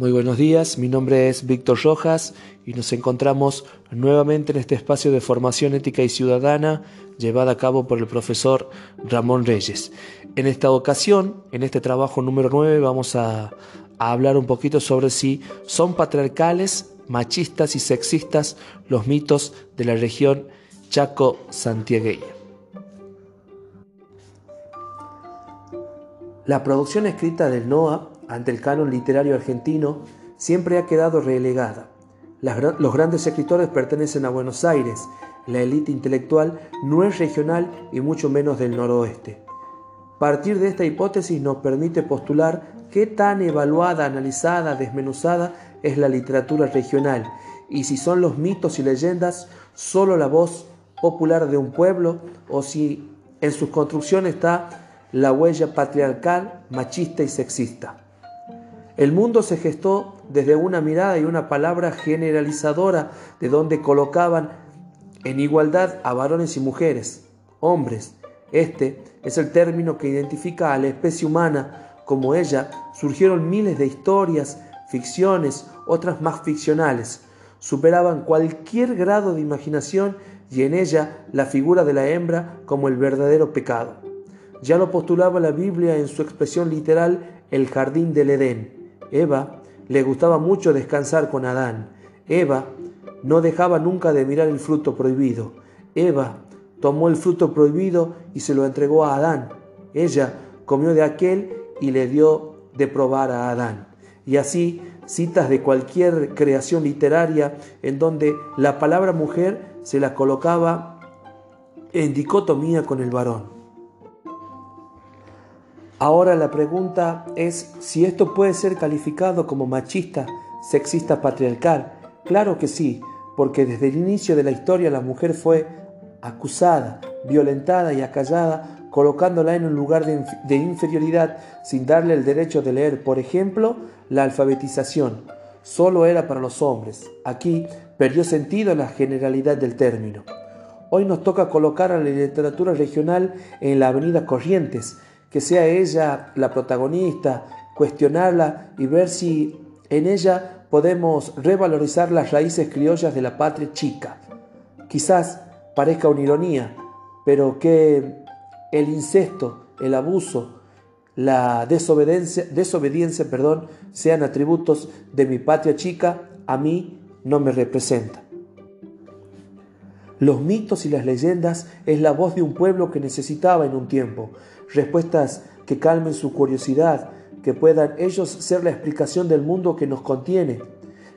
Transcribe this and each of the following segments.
Muy buenos días, mi nombre es Víctor Rojas y nos encontramos nuevamente en este espacio de formación ética y ciudadana llevada a cabo por el profesor Ramón Reyes. En esta ocasión, en este trabajo número 9, vamos a, a hablar un poquito sobre si son patriarcales, machistas y sexistas los mitos de la región Chaco-Santiagueña. La producción escrita del NOA ante el canon literario argentino siempre ha quedado relegada. los grandes escritores pertenecen a Buenos Aires, la élite intelectual no es regional y mucho menos del noroeste. Partir de esta hipótesis nos permite postular qué tan evaluada, analizada, desmenuzada es la literatura regional y si son los mitos y leyendas solo la voz popular de un pueblo o si en sus construcciones está la huella patriarcal, machista y sexista. El mundo se gestó desde una mirada y una palabra generalizadora de donde colocaban en igualdad a varones y mujeres, hombres. Este es el término que identifica a la especie humana. Como ella, surgieron miles de historias, ficciones, otras más ficcionales. Superaban cualquier grado de imaginación y en ella la figura de la hembra como el verdadero pecado. Ya lo postulaba la Biblia en su expresión literal el jardín del Edén. Eva le gustaba mucho descansar con Adán. Eva no dejaba nunca de mirar el fruto prohibido. Eva tomó el fruto prohibido y se lo entregó a Adán. Ella comió de aquel y le dio de probar a Adán. Y así citas de cualquier creación literaria en donde la palabra mujer se la colocaba en dicotomía con el varón. Ahora la pregunta es si esto puede ser calificado como machista, sexista, patriarcal. Claro que sí, porque desde el inicio de la historia la mujer fue acusada, violentada y acallada, colocándola en un lugar de, inferioridad sin darle el derecho de leer. Por ejemplo, la alfabetización solo era para los hombres. Aquí perdió sentido la generalidad del término. Hoy nos toca colocar a la literatura regional en la avenida Corrientes, que sea ella la protagonista, cuestionarla y ver si en ella podemos revalorizar las raíces criollas de la patria chica. Quizás parezca una ironía, pero que el incesto, el abuso, la desobediencia, desobediencia perdón, sean atributos de mi patria chica, a mí no me representa. Los mitos y las leyendas es la voz de un pueblo que necesitaba en un tiempo respuestas que calmen su curiosidad, que puedan ellos ser la explicación del mundo que nos contiene,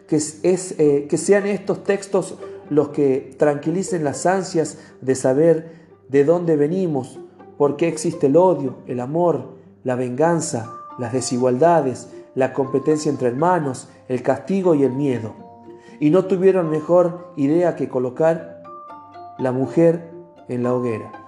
que, es, eh, que sean estos textos los que tranquilicen las ansias de saber de dónde venimos, por qué existe el odio, el amor, la venganza, las desigualdades, la competencia entre hermanos, el castigo y el miedo. Y no tuvieron mejor idea que colocar la mujer en la hoguera.